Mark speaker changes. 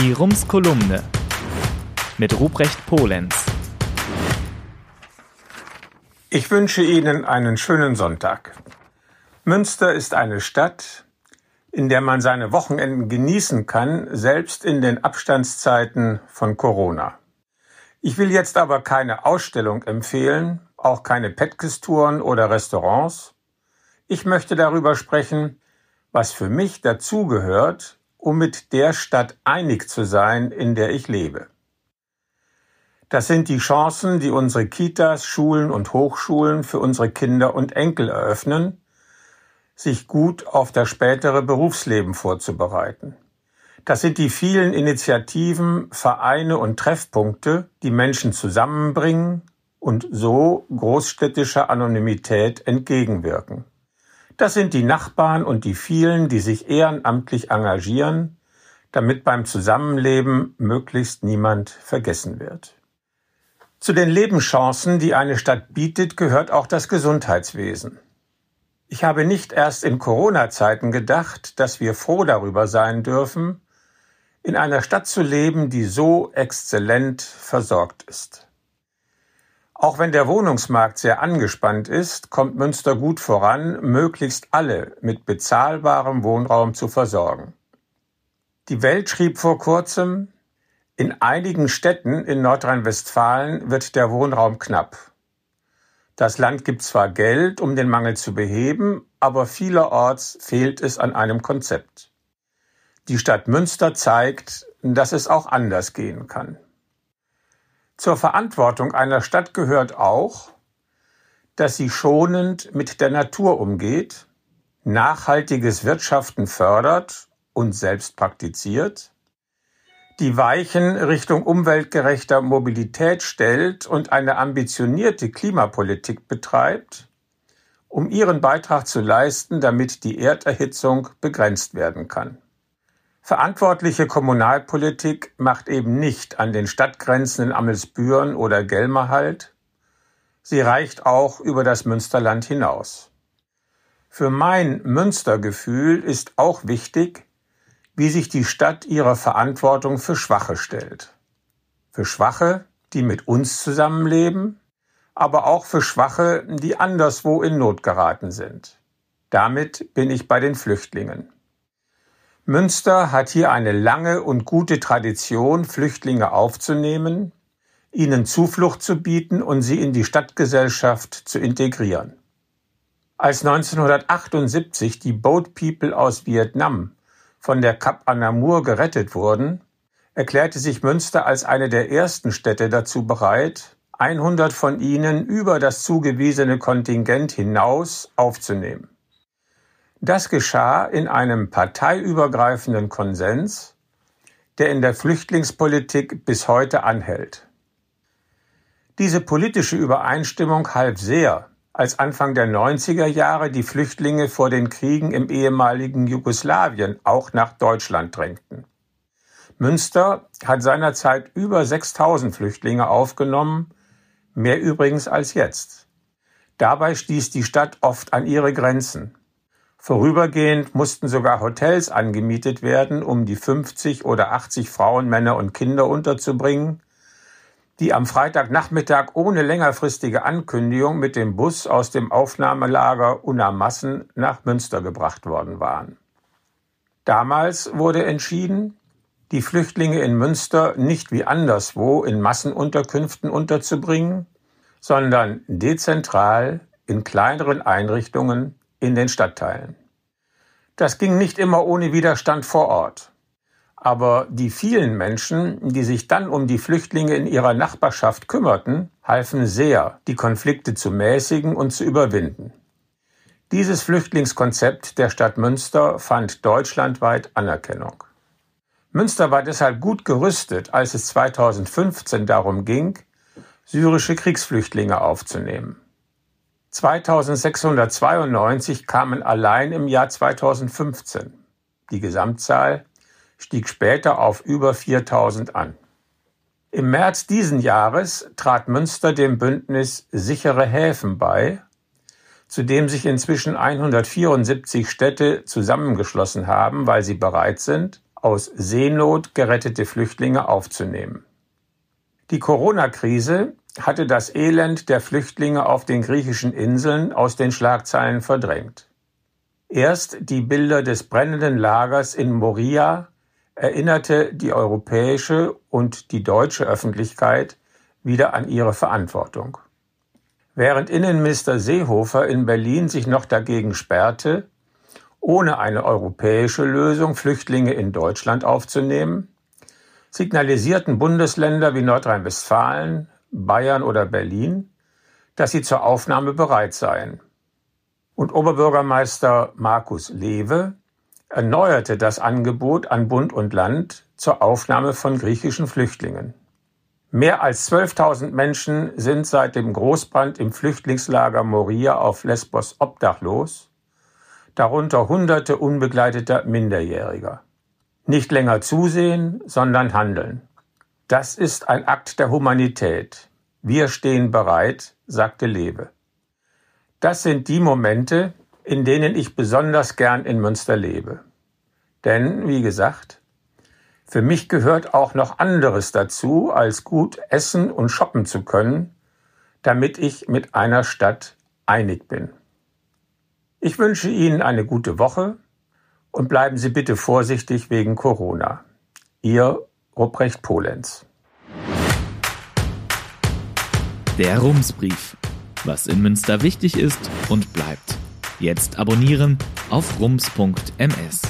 Speaker 1: Die Rums-Kolumne mit Ruprecht Polenz.
Speaker 2: Ich wünsche Ihnen einen schönen Sonntag. Münster ist eine Stadt, in der man seine Wochenenden genießen kann, selbst in den Abstandszeiten von Corona. Ich will jetzt aber keine Ausstellung empfehlen, auch keine Petkes-Touren oder Restaurants. Ich möchte darüber sprechen, was für mich dazugehört, um mit der Stadt einig zu sein, in der ich lebe. Das sind die Chancen, die unsere Kitas, Schulen und Hochschulen für unsere Kinder und Enkel eröffnen, sich gut auf das spätere Berufsleben vorzubereiten. Das sind die vielen Initiativen, Vereine und Treffpunkte, die Menschen zusammenbringen und so großstädtischer Anonymität entgegenwirken. Das sind die Nachbarn und die vielen, die sich ehrenamtlich engagieren, damit beim Zusammenleben möglichst niemand vergessen wird. Zu den Lebenschancen, die eine Stadt bietet, gehört auch das Gesundheitswesen. Ich habe nicht erst in Corona-Zeiten gedacht, dass wir froh darüber sein dürfen, in einer Stadt zu leben, die so exzellent versorgt ist. Auch wenn der Wohnungsmarkt sehr angespannt ist, kommt Münster gut voran, möglichst alle mit bezahlbarem Wohnraum zu versorgen. Die Welt schrieb vor kurzem, in einigen Städten in Nordrhein-Westfalen wird der Wohnraum knapp. Das Land gibt zwar Geld, um den Mangel zu beheben, aber vielerorts fehlt es an einem Konzept. Die Stadt Münster zeigt, dass es auch anders gehen kann. Zur Verantwortung einer Stadt gehört auch, dass sie schonend mit der Natur umgeht, nachhaltiges Wirtschaften fördert und selbst praktiziert, die Weichen Richtung umweltgerechter Mobilität stellt und eine ambitionierte Klimapolitik betreibt, um ihren Beitrag zu leisten, damit die Erderhitzung begrenzt werden kann. Verantwortliche Kommunalpolitik macht eben nicht an den Stadtgrenzen in Amelsbüren oder Gelmer Halt. Sie reicht auch über das Münsterland hinaus. Für mein Münstergefühl ist auch wichtig, wie sich die Stadt ihrer Verantwortung für Schwache stellt. Für Schwache, die mit uns zusammenleben, aber auch für Schwache, die anderswo in Not geraten sind. Damit bin ich bei den Flüchtlingen. Münster hat hier eine lange und gute Tradition, Flüchtlinge aufzunehmen, ihnen Zuflucht zu bieten und sie in die Stadtgesellschaft zu integrieren. Als 1978 die Boat People aus Vietnam von der Cap Anamur gerettet wurden, erklärte sich Münster als eine der ersten Städte dazu bereit, 100 von ihnen über das zugewiesene Kontingent hinaus aufzunehmen. Das geschah in einem parteiübergreifenden Konsens, der in der Flüchtlingspolitik bis heute anhält. Diese politische Übereinstimmung half sehr, als Anfang der 90er Jahre die Flüchtlinge vor den Kriegen im ehemaligen Jugoslawien auch nach Deutschland drängten. Münster hat seinerzeit über 6000 Flüchtlinge aufgenommen, mehr übrigens als jetzt. Dabei stieß die Stadt oft an ihre Grenzen. Vorübergehend mussten sogar Hotels angemietet werden, um die 50 oder 80 Frauen, Männer und Kinder unterzubringen, die am Freitagnachmittag ohne längerfristige Ankündigung mit dem Bus aus dem Aufnahmelager Unamassen nach Münster gebracht worden waren. Damals wurde entschieden, die Flüchtlinge in Münster nicht wie anderswo in Massenunterkünften unterzubringen, sondern dezentral in kleineren Einrichtungen in den Stadtteilen. Das ging nicht immer ohne Widerstand vor Ort. Aber die vielen Menschen, die sich dann um die Flüchtlinge in ihrer Nachbarschaft kümmerten, halfen sehr, die Konflikte zu mäßigen und zu überwinden. Dieses Flüchtlingskonzept der Stadt Münster fand deutschlandweit Anerkennung. Münster war deshalb gut gerüstet, als es 2015 darum ging, syrische Kriegsflüchtlinge aufzunehmen. 2692 kamen allein im Jahr 2015. Die Gesamtzahl stieg später auf über 4000 an. Im März diesen Jahres trat Münster dem Bündnis Sichere Häfen bei, zu dem sich inzwischen 174 Städte zusammengeschlossen haben, weil sie bereit sind, aus Seenot gerettete Flüchtlinge aufzunehmen. Die Corona-Krise hatte das Elend der Flüchtlinge auf den griechischen Inseln aus den Schlagzeilen verdrängt. Erst die Bilder des brennenden Lagers in Moria erinnerte die europäische und die deutsche Öffentlichkeit wieder an ihre Verantwortung. Während Innenminister Seehofer in Berlin sich noch dagegen sperrte, ohne eine europäische Lösung Flüchtlinge in Deutschland aufzunehmen, signalisierten Bundesländer wie Nordrhein-Westfalen, Bayern oder Berlin, dass sie zur Aufnahme bereit seien. Und Oberbürgermeister Markus Lewe erneuerte das Angebot an Bund und Land zur Aufnahme von griechischen Flüchtlingen. Mehr als 12.000 Menschen sind seit dem Großbrand im Flüchtlingslager Moria auf Lesbos obdachlos, darunter Hunderte unbegleiteter Minderjähriger. Nicht länger zusehen, sondern handeln. Das ist ein Akt der Humanität. Wir stehen bereit, sagte Lewe. Das sind die Momente, in denen ich besonders gern in Münster lebe. Denn, wie gesagt, für mich gehört auch noch anderes dazu, als gut essen und shoppen zu können, damit ich mit einer Stadt einig bin. Ich wünsche Ihnen eine gute Woche und bleiben Sie bitte vorsichtig wegen Corona. Ihr Ruprecht Polenz.
Speaker 1: Der Rumsbrief. Was in Münster wichtig ist und bleibt. Jetzt abonnieren auf rums.ms.